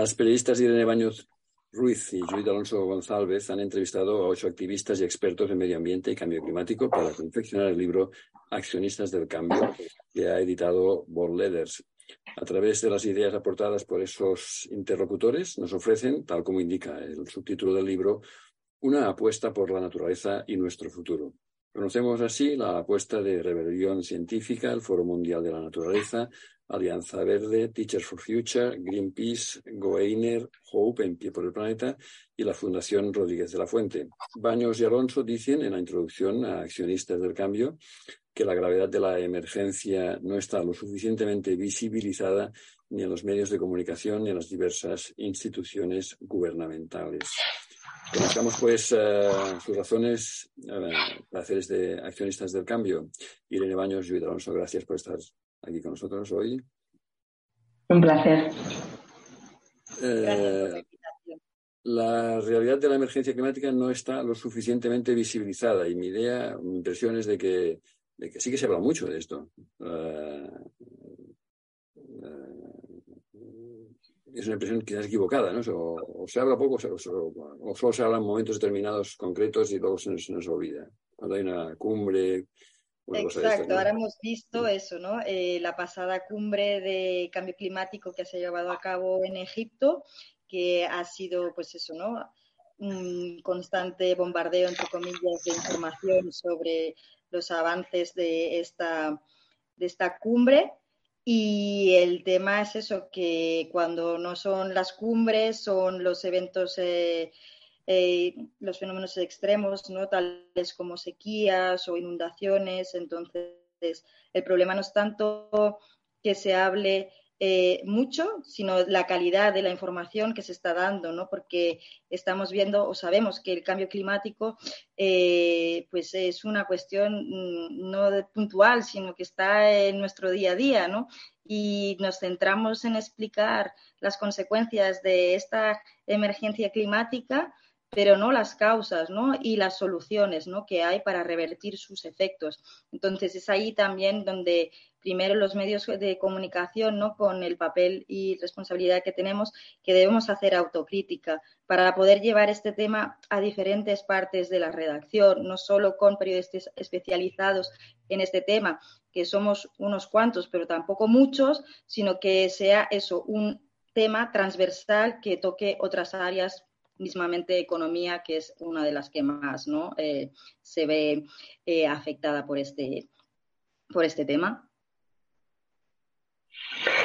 Las periodistas Irene Baños Ruiz y Judith Alonso González han entrevistado a ocho activistas y expertos en medio ambiente y cambio climático para confeccionar el libro Accionistas del Cambio, que ha editado Board Letters. A través de las ideas aportadas por esos interlocutores, nos ofrecen, tal como indica el subtítulo del libro, una apuesta por la naturaleza y nuestro futuro. Conocemos así la apuesta de Rebelión Científica, el Foro Mundial de la Naturaleza, Alianza Verde, Teachers for Future, Greenpeace, Goeiner, Hope en Pie por el Planeta y la Fundación Rodríguez de la Fuente. Baños y Alonso dicen en la introducción a Accionistas del Cambio que la gravedad de la emergencia no está lo suficientemente visibilizada ni en los medios de comunicación ni en las diversas instituciones gubernamentales. Conozcamos pues eh, sus razones uh, para hacer este accionistas del cambio. Irene Baños, y Alonso, gracias por estar aquí con nosotros hoy. Un placer. Eh, la realidad de la emergencia climática no está lo suficientemente visibilizada y mi idea, mi impresión es de que, de que sí que se habla mucho de esto. Uh, es una impresión quizás equivocada, ¿no? O, se habla poco o, solo se habla en momentos determinados concretos y luego se nos, olvida. Cuando hay una cumbre. Exacto, ahora hemos visto eso, ¿no? Eh, la pasada cumbre de cambio climático que se ha llevado a cabo en Egipto, que ha sido, pues eso, ¿no? Un constante bombardeo, entre comillas, de información sobre los avances de esta, de esta cumbre y el tema es eso, que cuando no son las cumbres, son los eventos, eh, eh, los fenómenos extremos, ¿no? tales como sequías o inundaciones. Entonces, el problema no es tanto que se hable eh, mucho, sino la calidad de la información que se está dando, ¿no? Porque estamos viendo o sabemos que el cambio climático eh, pues es una cuestión mm, no puntual, sino que está en nuestro día a día, ¿no? Y nos centramos en explicar las consecuencias de esta emergencia climática pero no las causas ¿no? y las soluciones ¿no? que hay para revertir sus efectos. Entonces es ahí también donde primero los medios de comunicación, ¿no? con el papel y responsabilidad que tenemos, que debemos hacer autocrítica para poder llevar este tema a diferentes partes de la redacción, no solo con periodistas especializados en este tema, que somos unos cuantos, pero tampoco muchos, sino que sea eso, un tema transversal que toque otras áreas mismamente economía, que es una de las que más ¿no? Eh, se ve eh, afectada por este, por este tema.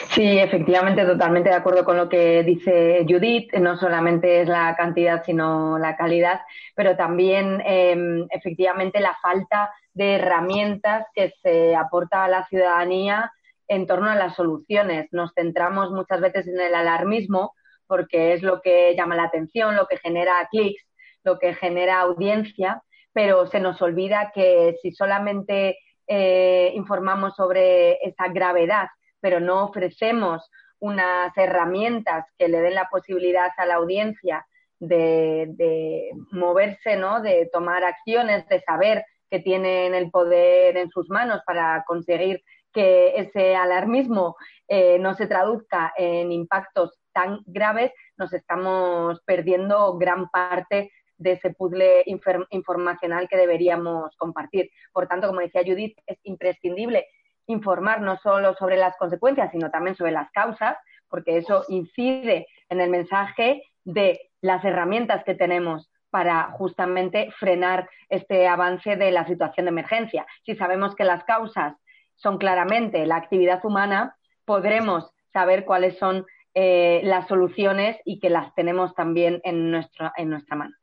Sí, efectivamente, totalmente de acuerdo con lo que dice Judith. No solamente es la cantidad, sino la calidad, pero también em, efectivamente la falta de herramientas que se aporta a la ciudadanía en torno a las soluciones. Nos centramos muchas veces en el alarmismo, porque es lo que llama la atención, lo que genera clics, lo que genera audiencia, pero se nos olvida que si solamente eh, informamos sobre esa gravedad, pero no ofrecemos unas herramientas que le den la posibilidad a la audiencia de, moverse, ¿no? de tomar acciones, de saber que tienen el poder en sus manos para conseguir que ese alarmismo eh, no se traduzca en impactos tan graves, nos estamos perdiendo gran parte de ese puzzle informacional que deberíamos compartir. Por tanto, como decía Judith, es imprescindible informar no solo sobre las consecuencias, sino también sobre las causas, porque eso incide en el mensaje de las herramientas que tenemos para justamente frenar este avance de la situación de emergencia. Si sabemos que las causas son claramente la actividad humana, podremos saber cuáles son eh, las soluciones y que las tenemos también en, nuestro, en nuestra mano.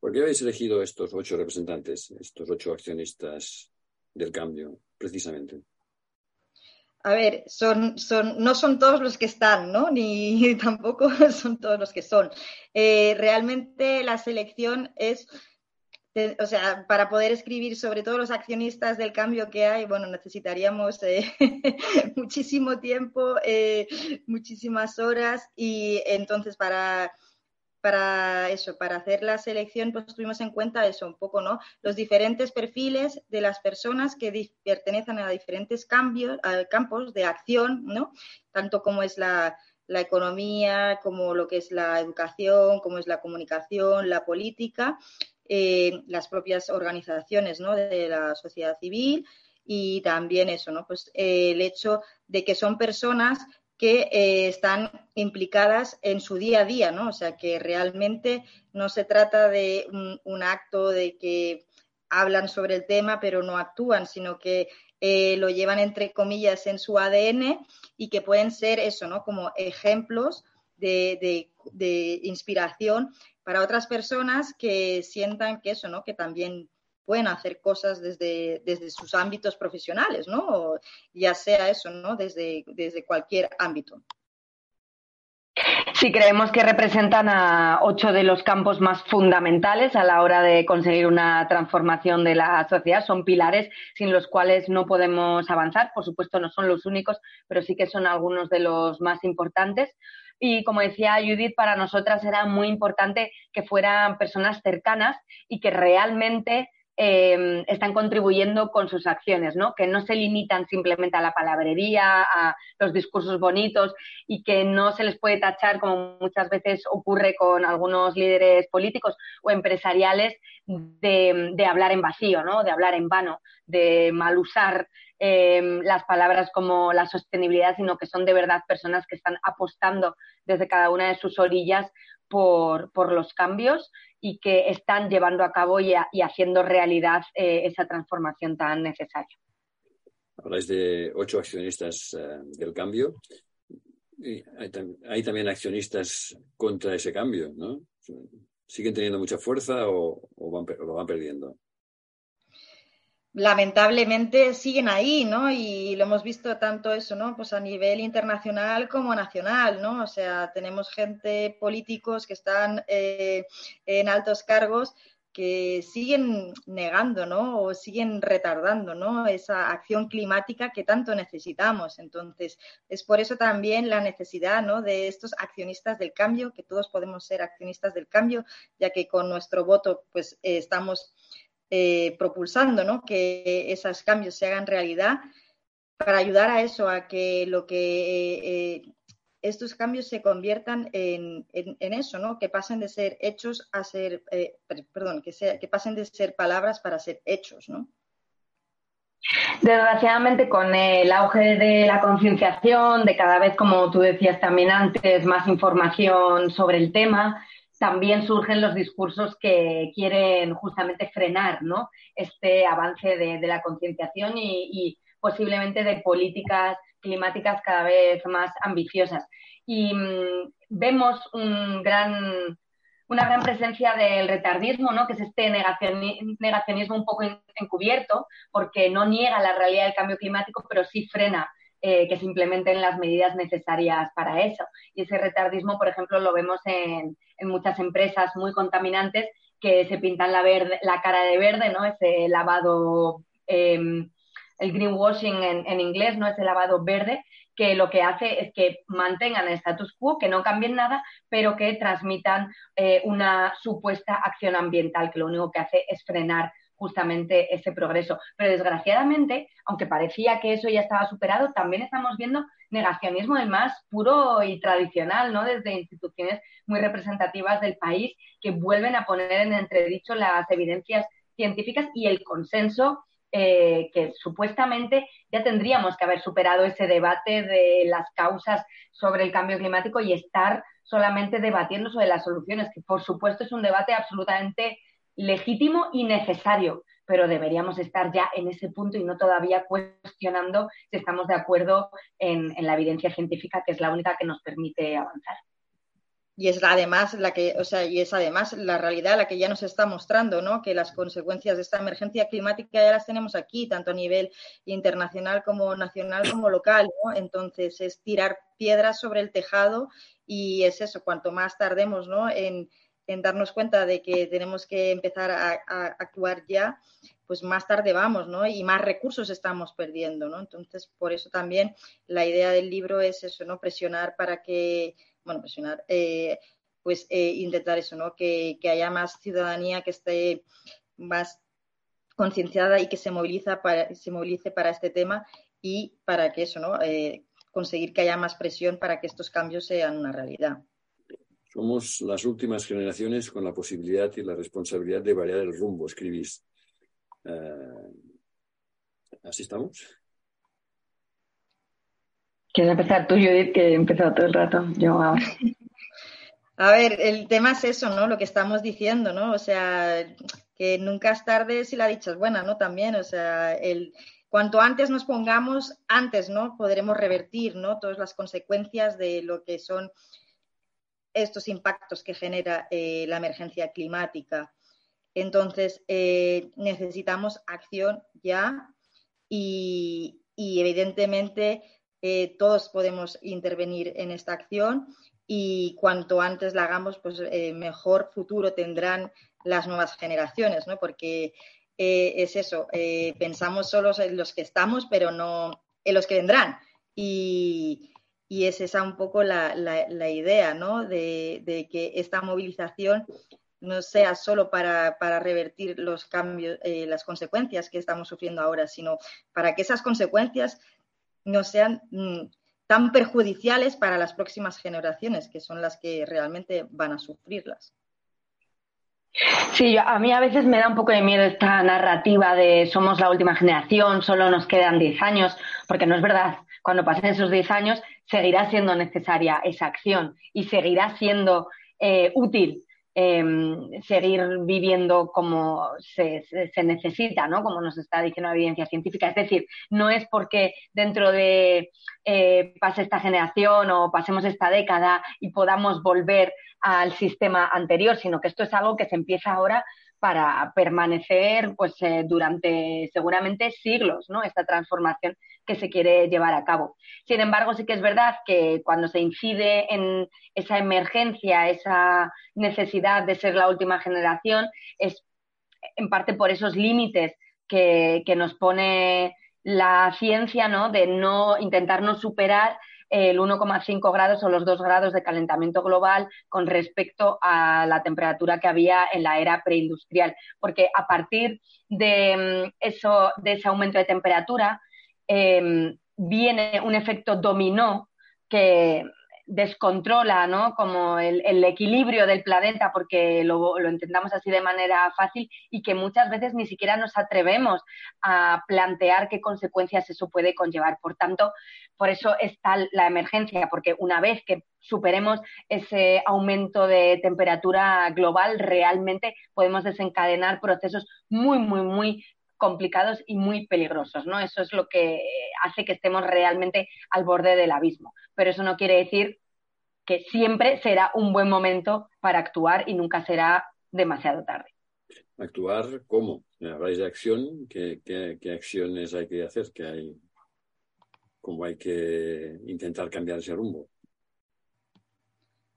¿Por qué habéis elegido estos ocho representantes, estos ocho accionistas del cambio, precisamente? A ver, son, son, no son todos los que están, ¿no? Ni tampoco son todos los que son. Eh, realmente la selección es o sea, para poder escribir sobre todos los accionistas del cambio que hay, bueno, necesitaríamos eh, muchísimo tiempo, eh, muchísimas horas y entonces para, para eso, para hacer la selección, pues tuvimos en cuenta eso un poco, ¿no? Los diferentes perfiles de las personas que pertenecen a diferentes cambios, campos de acción, ¿no? Tanto como es la, la economía, como lo que es la educación, como es la comunicación, la política, eh, las propias organizaciones ¿no? de la sociedad civil y también eso, ¿no? Pues eh, el hecho de que son personas que eh, están implicadas en su día a día, ¿no? O sea, que realmente no se trata de un, acto de que hablan sobre el tema pero no actúan, sino que lo llevan entre comillas en su ADN y que pueden ser eso, ¿no? Como ejemplos de, inspiración para otras personas que sientan que eso, ¿no? Que también pueden hacer cosas desde, desde sus ámbitos profesionales, ¿no? ya sea eso, ¿no? Desde, desde cualquier ámbito. Sí, creemos que representan a ocho de los campos más fundamentales a la hora de conseguir una transformación de la sociedad. Son pilares sin los cuales no podemos avanzar. Por supuesto, no son los únicos, pero sí que son algunos de los más importantes. Y como decía Judith, para nosotras era muy importante que fueran personas cercanas y que realmente Em, están contribuyendo con sus acciones, ¿no? Que no se limitan simplemente a la palabrería, a los discursos bonitos y que no se les puede tachar, como muchas veces ocurre con algunos líderes políticos o empresariales, de, hablar en vacío, ¿no? De hablar en vano, de mal usar em, las palabras como la sostenibilidad, sino que son de verdad personas que están apostando desde cada una de sus orillas por, por los cambios y que están llevando a cabo y, haciendo realidad eh, esa transformación tan necesaria. Habláis de ocho accionistas eh, del cambio. hay, también accionistas contra ese cambio, ¿no? ¿Siguen teniendo mucha fuerza o, o lo van perdiendo? Lamentablemente siguen ahí, ¿no? Y lo hemos visto tanto eso, ¿no? Pues a nivel internacional como nacional, ¿no? O sea, tenemos gente, políticos que están eh, en altos cargos que siguen negando, ¿no? O siguen retardando, ¿no? Esa acción climática que tanto necesitamos. Entonces, es por eso también la necesidad, ¿no? De estos accionistas del cambio, que todos podemos ser accionistas del cambio, ya que con nuestro voto, pues, eh, estamos eh, propulsando ¿no? que esos cambios se hagan realidad para ayudar a eso, a que lo que eh, estos cambios se conviertan en, eso, ¿no? que pasen de ser hechos a ser, eh, perdón, que, sea, que pasen de ser palabras para ser hechos. ¿no? Desgraciadamente, con el auge de la concienciación, de cada vez, como tú decías también antes, más información sobre el tema, también surgen los discursos que quieren justamente frenar ¿no? este avance de, la concienciación y, posiblemente de políticas climáticas cada vez más ambiciosas. Y mm, vemos una gran presencia del retardismo, ¿no? que es este negacionismo un poco encubierto, porque no niega la realidad del cambio climático, pero sí frena eh, que se implementen las medidas necesarias para eso. Y ese retardismo, por ejemplo, lo vemos en, muchas empresas muy contaminantes que se pintan la, cara de verde, ¿no? Ese lavado, em, el greenwashing en, en, inglés, ¿no? Ese lavado verde que lo que hace es que mantengan el status quo, que no cambien nada, pero que transmitan eh, una supuesta acción ambiental, que lo único que hace es frenar justamente ese progreso. Pero desgraciadamente, aunque parecía que eso ya estaba superado, también estamos viendo negacionismo el más puro y tradicional, ¿no? Desde instituciones muy representativas del país que vuelven a poner en entredicho las evidencias científicas y el consenso eh, que supuestamente ya tendríamos que haber superado ese debate de las causas sobre el cambio climático y estar solamente debatiendo sobre las soluciones, que por supuesto es un debate absolutamente legítimo y necesario, pero deberíamos estar ya en ese punto y no todavía cuestionando si estamos de acuerdo en, la evidencia científica, que es la única que nos permite avanzar. Y es además la que, o sea, y es además la realidad la que ya nos está mostrando, ¿no? Que las consecuencias de esta emergencia climática ya las tenemos aquí, tanto a nivel internacional como nacional como local. Entonces es tirar piedras sobre el tejado y es eso, cuanto más tardemos, ¿no? En, en darnos cuenta de que tenemos que empezar a, actuar ya, pues más tarde vamos, ¿no? Y más recursos estamos perdiendo, ¿no? Entonces, por eso también la idea del libro es eso, ¿no? Presionar para que, bueno, presionar, eh, pues eh, intentar eso, ¿no? Que, haya más ciudadanía que esté más concienciada y que se moviliza para, se movilice para este tema y para que eso, ¿no? Eh, conseguir que haya más presión para que estos cambios sean una realidad. Somos las últimas generaciones con la posibilidad y la responsabilidad de variar el rumbo, escribís. Eh, ¿Así estamos? ¿Quieres empezar tú, Judith, que he empezado todo el rato? Yo A ver, el tema es eso, ¿no? Lo que estamos diciendo, ¿no? O sea, que nunca es tarde si la dicha es buena, ¿no? También, o sea, el, cuanto antes nos pongamos, antes, ¿no? Podremos revertir, ¿no? Todas las consecuencias de lo que son estos impactos que genera eh, la emergencia climática. Entonces, eh, necesitamos acción ya y, evidentemente eh, todos podemos intervenir en esta acción y cuanto antes la hagamos, pues mejor futuro tendrán las nuevas generaciones, ¿no? Porque es eso, pensamos solo en los que estamos, pero no en los que vendrán. Y, y es esa un poco la, idea, ¿no? De, que esta movilización no sea solo para, revertir los cambios, eh, las consecuencias que estamos sufriendo ahora, sino para que esas consecuencias no sean mm, tan perjudiciales para las próximas generaciones, que son las que realmente van a sufrirlas. Sí, a mí a veces me da un poco de miedo esta narrativa de somos la última generación, solo nos quedan 10 años, porque no es verdad. Cuando pasen esos 10 años, seguirá siendo necesaria esa acción y seguirá siendo eh, útil em, seguir viviendo como se, necesita, ¿no? Como nos está diciendo la evidencia científica. Es decir, no es porque dentro de eh, pase esta generación o pasemos esta década y podamos volver al sistema anterior, sino que esto es algo que se empieza ahora para permanecer pues eh, durante seguramente siglos, ¿no? Esta transformación que se quiere llevar a cabo. Sin embargo, sí que es verdad que cuando se incide en esa emergencia, esa necesidad de ser la última generación, es en parte por esos límites que, que nos pone la ciencia, ¿no? De no intentar no superar el 1,5 grados o los 2 grados de calentamiento global con respecto a la temperatura que había en la era preindustrial. Porque a partir de, mm, eso, de ese aumento de temperatura em, viene un efecto dominó que descontrola ¿no? como el, equilibrio del planeta porque lo, lo, entendamos así de manera fácil y que muchas veces ni siquiera nos atrevemos a plantear qué consecuencias eso puede conllevar. Por tanto, por eso está la emergencia, porque una vez que superemos ese aumento de temperatura global, realmente podemos desencadenar procesos muy, muy, muy complicados y muy peligrosos, ¿no? Eso es lo que hace que estemos realmente al borde del abismo. Pero eso no quiere decir que siempre será un buen momento para actuar y nunca será demasiado tarde. ¿Actuar cómo? Habláis de acción, ¿qué, qué acciones hay que hacer? ¿Qué hay, ¿Cómo hay que intentar cambiar ese rumbo?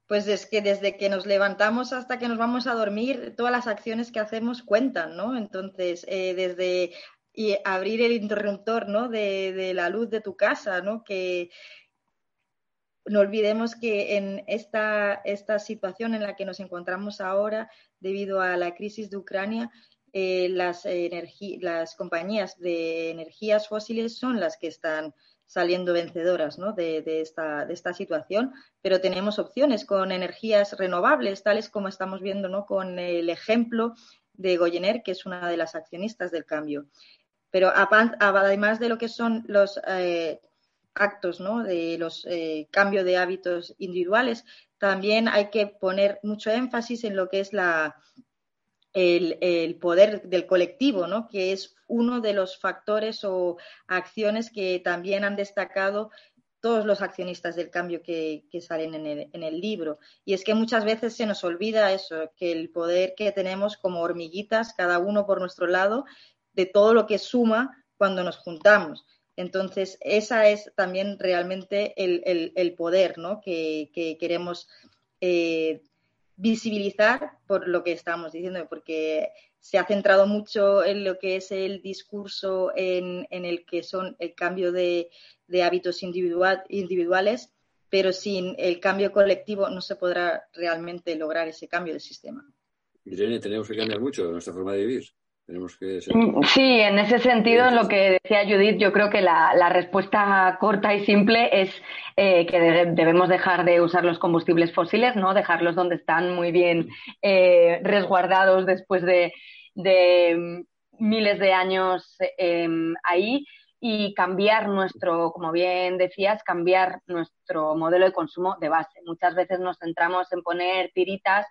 pues es que desde que nos levantamos hasta que nos vamos a dormir, todas las acciones que hacemos cuentan, ¿no? Entonces, eh, desde abrir el interruptor, ¿no? De, la luz de tu casa, ¿no? Que no olvidemos que en esta, esta situación en la que nos encontramos ahora, debido a la crisis de Ucrania, eh, las, las compañías de energías fósiles son las que están saliendo vencedoras de, esta, de, esta, situación, pero tenemos opciones con energías renovables, tales como estamos viendo ¿no? con el ejemplo de Goyener, que es una de las accionistas del cambio. Pero además de lo que son los eh, actos ¿no? de los eh, cambios de hábitos individuales, también hay que poner mucho énfasis en lo que es la, el, poder del colectivo, ¿no? que es uno de los factores o acciones que también han destacado todos los accionistas del cambio que, salen en el, en el, libro. Y es que muchas veces se nos olvida eso, que el poder que tenemos como hormiguitas, cada uno por nuestro lado, de todo lo que suma cuando nos juntamos. Entonces, esa es también realmente el, poder ¿no? que, queremos eh, visibilizar por lo que estamos diciendo, porque se ha centrado mucho en lo que es el discurso en, el que son el cambio de, hábitos individuales, pero sin el cambio colectivo no se podrá realmente lograr ese cambio de sistema. Irene, tenemos que cambiar mucho nuestra forma de vivir. Mm, sí, en ese sentido, en lo que decía Judith, yo creo que la, respuesta corta y simple es eh, que debemos dejar de usar los combustibles fósiles, ¿no? Dejarlos donde están muy bien eh, resguardados después de, de miles de años em, ahí y cambiar nuestro, como bien decías, cambiar nuestro modelo de consumo de base. Muchas veces nos centramos en poner tiritas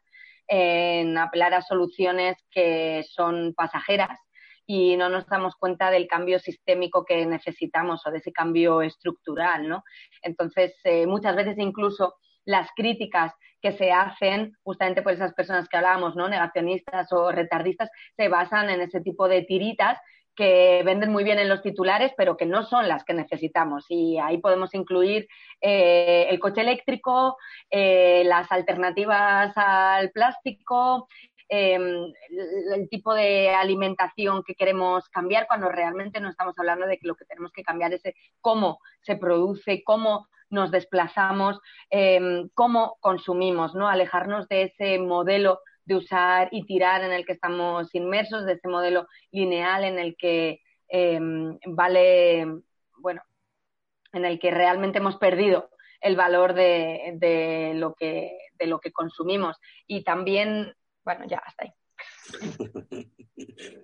en apelar a soluciones que son pasajeras y no nos damos cuenta del cambio sistémico que necesitamos o de ese cambio estructural, ¿no? Entonces, eh, muchas veces incluso las críticas que se hacen justamente por esas personas que hablábamos, ¿no? Negacionistas o retardistas, se basan en ese tipo de tiritas que venden muy bien en los titulares, pero que no son las que necesitamos. Y ahí podemos incluir eh, el coche eléctrico, eh, las alternativas al plástico, em, el, tipo de alimentación que queremos cambiar, cuando realmente no estamos hablando de que lo que tenemos que cambiar es cómo se produce, cómo nos desplazamos, em, cómo consumimos, ¿no? Alejarnos de ese modelo de usar y tirar en el que estamos inmersos, de ese modelo lineal en el que em, vale, bueno, en el que realmente hemos perdido el valor de, lo que, de lo que consumimos. Y también, bueno, ya hasta ahí.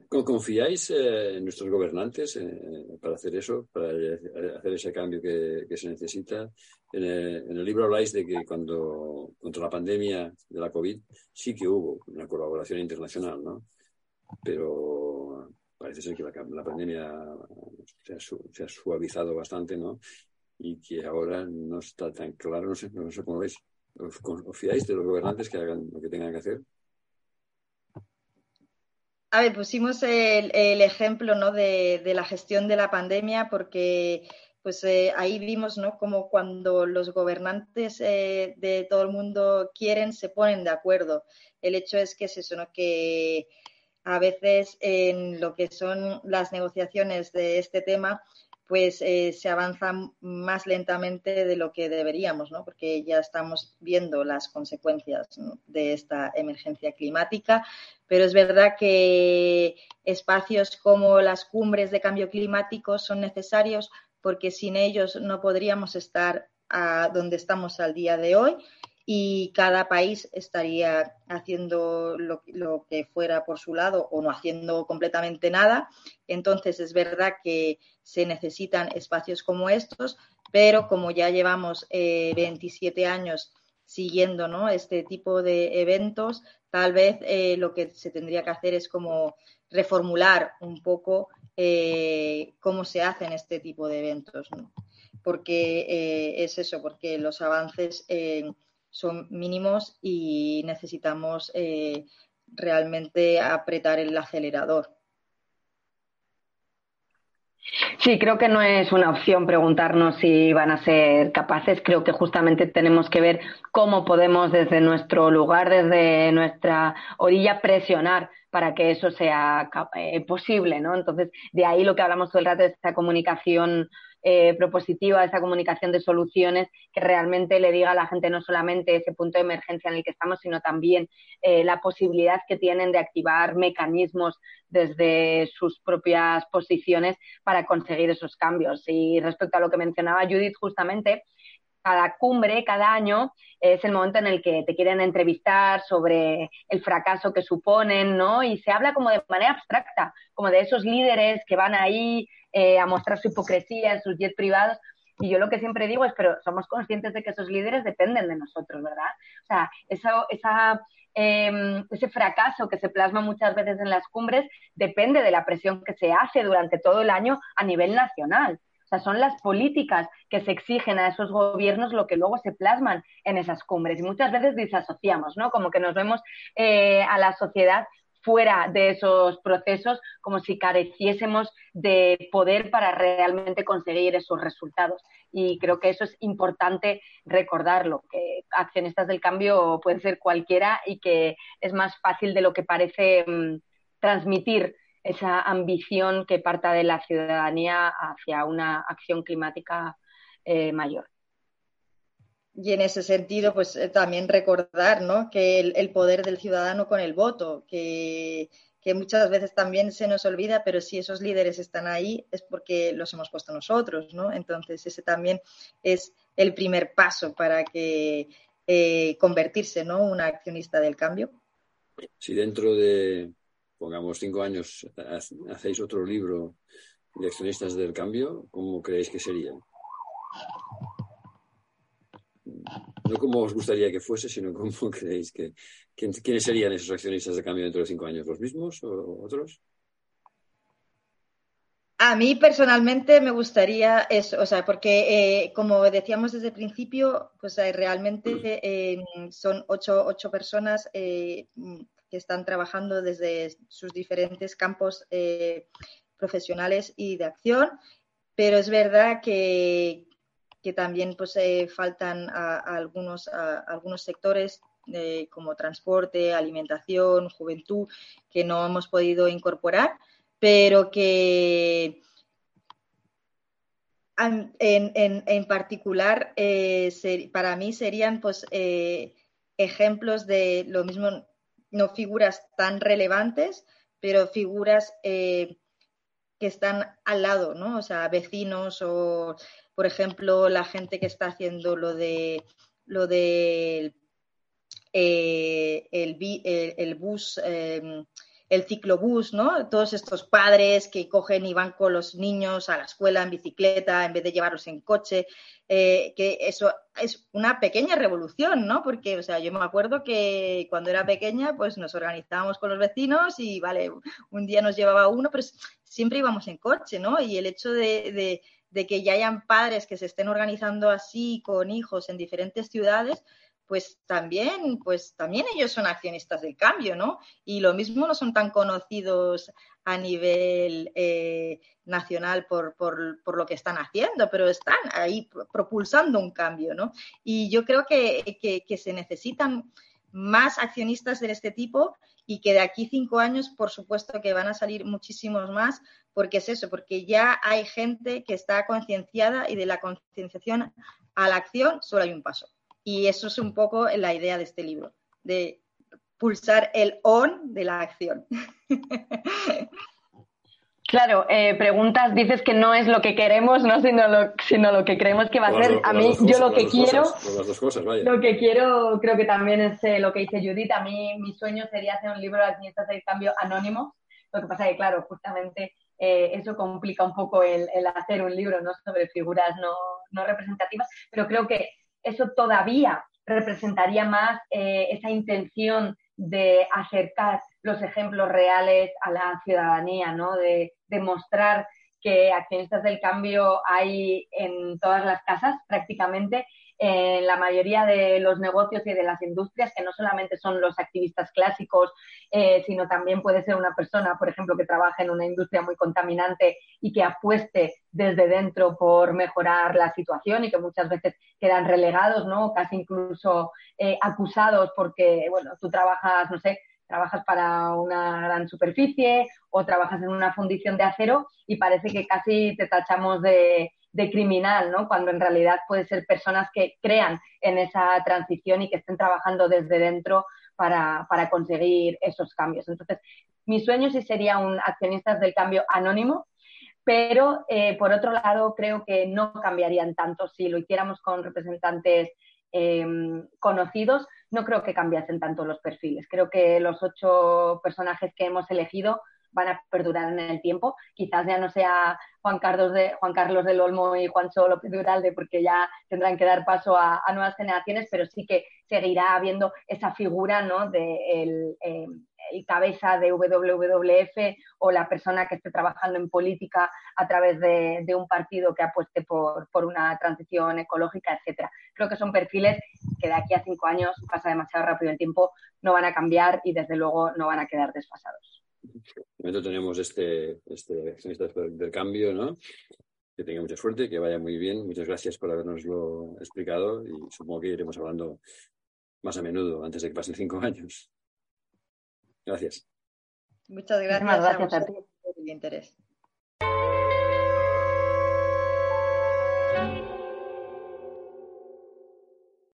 ¿Confiáis eh, en nuestros gobernantes eh, para hacer eso, para hacer ese cambio que, se necesita? En el, libro habláis de que cuando, contra la pandemia de la COVID, sí que hubo una colaboración internacional, ¿no? Pero parece ser que la, pandemia se ha, suavizado bastante, ¿no? Y que ahora no está tan claro, no sé, no sé cómo veis. ¿Os, ¿Confiáis de los gobernantes que hagan lo que tengan que hacer? A ver, pusimos el, ejemplo ¿no? de, la gestión de la pandemia porque pues eh, ahí vimos ¿no? como cuando los gobernantes eh, de todo el mundo quieren, se ponen de acuerdo. El hecho es que es eso, ¿no? que a veces en lo que son las negociaciones de este tema, pues eh, se avanza más lentamente de lo que deberíamos, ¿no? porque ya estamos viendo las consecuencias de esta emergencia climática, pero es verdad que espacios como las cumbres de cambio climático son necesarios porque sin ellos no podríamos estar a donde estamos al día de hoy y cada país estaría haciendo lo, que fuera por su lado o no haciendo completamente nada. Entonces es verdad que se necesitan espacios como estos, pero como ya llevamos 27 eh, años siguiendo ¿no? este tipo de eventos, tal vez eh, lo que se tendría que hacer es como reformular un poco eh, cómo se hacen este tipo de eventos. Porque es eso, porque los avances son mínimos y necesitamos eh, realmente apretar el acelerador. Sí, creo que no es una opción preguntarnos si van a ser capaces. Creo que justamente tenemos que ver cómo podemos desde nuestro lugar, desde nuestra orilla, presionar para que eso sea eh, posible, ¿no? Entonces, de ahí lo que hablamos todo el rato de esta comunicación eh, propositiva, esa comunicación de soluciones que realmente le diga a la gente no solamente ese punto de emergencia en el que estamos, sino también eh, la posibilidad que tienen de activar mecanismos desde sus propias posiciones para conseguir esos cambios. Y respecto a lo que mencionaba Judith justamente, cada cumbre, cada año, es el momento en el que te quieren entrevistar sobre el fracaso que suponen, ¿no? Y se habla como de manera abstracta, como de esos líderes que van ahí eh, a mostrar su hipocresía en sus jets privados. Y yo lo que siempre digo es, pero somos conscientes de que esos líderes dependen de nosotros, ¿verdad? O sea, eso, esa, em, ese fracaso que se plasma muchas veces en las cumbres depende de la presión que se hace durante todo el año a nivel nacional. O sea, son las políticas que se exigen a esos gobiernos lo que luego se plasman en esas cumbres. Y muchas veces disasociamos, ¿no? Como que nos vemos eh, a la sociedad fuera de esos procesos, como si careciésemos de poder para realmente conseguir esos resultados. Y creo que eso es importante recordarlo, que accionistas del cambio pueden ser cualquiera y que es más fácil de lo que parece mm, transmitir esa ambición que parta de la ciudadanía hacia una acción climática eh, mayor. Y en ese sentido, pues eh, también recordar ¿no? que el, poder del ciudadano con el voto, que que muchas veces también se nos olvida, pero si esos líderes están ahí es porque los hemos puesto nosotros, ¿no? Entonces ese también es el primer paso para que eh, convertirse, ¿no? Un accionista del cambio. Si dentro de, pongamos, cinco años hacéis otro libro de accionistas del cambio, ¿cómo creéis que sería? No como os gustaría que fuese, sino cómo creéis que... ¿Quiénes serían esos accionistas de cambio dentro de cinco años? ¿Los mismos o otros? A mí personalmente me gustaría eso, o sea, porque eh, como decíamos desde el principio, pues eh, realmente eh, son ocho, ocho personas que están trabajando desde sus diferentes campos profesionales y de acción, pero es verdad que, que también pues faltan algunos, algunos sectores como transporte, alimentación, juventud, que no hemos podido incorporar pero que en, particular eh, para mí serían pues eh, ejemplos de lo mismo, no figuras tan relevantes, pero figuras eh, que están al lado, ¿no? O sea, vecinos o, por ejemplo, la gente que está haciendo lo de lo de el, el, bus el ciclobús, ¿no? Todos estos padres que cogen y van con los niños a la escuela en bicicleta en vez de llevarlos en coche, eh, que eso es una pequeña revolución, ¿no? Porque, o sea, yo me acuerdo que cuando era pequeña, pues nos organizábamos con los vecinos y, vale, un día nos llevaba uno, pero siempre íbamos en coche, ¿no? Y el hecho de, de que ya hayan padres que se estén organizando así con hijos en diferentes ciudades, pues también, pues también ellos son accionistas del cambio, ¿no? Y lo mismo no son tan conocidos a nivel eh, nacional por, por, lo que están haciendo, pero están ahí propulsando un cambio, ¿no? Y yo creo que, que, se necesitan más accionistas de este tipo y que de aquí cinco años, por supuesto, que van a salir muchísimos más, porque es eso, porque ya hay gente que está concienciada y de la concienciación a la acción solo hay un paso. Y eso es un poco la idea de este libro, de pulsar el on de la acción. Claro, eh, preguntas, dices que no es lo que queremos, no sino lo, sino lo que creemos que va a ser. A mí, yo lo que quiero, lo que quiero, creo que también es eh, lo que dice Judith. A mí, mi sueño sería hacer un libro de accionistas del cambio anónimo. Lo que pasa es que, claro, justamente eh, eso complica un poco el, el, hacer un libro, ¿no? Sobre figuras no, no representativas, pero creo que eso todavía representaría más eh, esa intención de acercar los ejemplos reales a la ciudadanía, ¿no? De demostrar que accionistas del cambio hay en todas las casas prácticamente en la mayoría de los negocios y de las industrias, que no solamente son los activistas clásicos, eh, sino también puede ser una persona, por ejemplo, que trabaja en una industria muy contaminante y que apueste desde dentro por mejorar la situación y que muchas veces quedan relegados, ¿no? Casi incluso eh, acusados porque, bueno, tú trabajas, no sé, trabajas para una gran superficie o trabajas en una fundición de acero y parece que casi te tachamos de, de criminal, ¿no? Cuando en realidad puede ser personas que crean en esa transición y que estén trabajando desde dentro para, conseguir esos cambios. Entonces, mi sueño sí sería un accionistas del cambio anónimo, pero eh, por otro lado creo que no cambiarían tanto si lo hiciéramos con representantes em, conocidos, no creo que cambiasen tanto los perfiles. Creo que los ocho personajes que hemos elegido van a perdurar en el tiempo. Quizás ya no sea Juan Carlos, de, Juan Carlos del Olmo y Juan López Duralde, porque ya tendrán que dar paso a, nuevas generaciones, pero sí que seguirá habiendo esa figura ¿no? de el, em, cabeza de WWF o la persona que esté trabajando en política a través de, un partido que apueste por, por, una transición ecológica, etcétera. Creo que son perfiles que de aquí a cinco años, pasa demasiado rápido el tiempo, no van a cambiar y desde luego no van a quedar desfasados. De momento tenemos este, este del cambio, ¿no? Que tenga mucha suerte, que vaya muy bien. Muchas gracias por habernoslo explicado y supongo que iremos hablando más a menudo antes de que pasen cinco años. Gracias. Muchas gracias, gracias a, ti por el interés.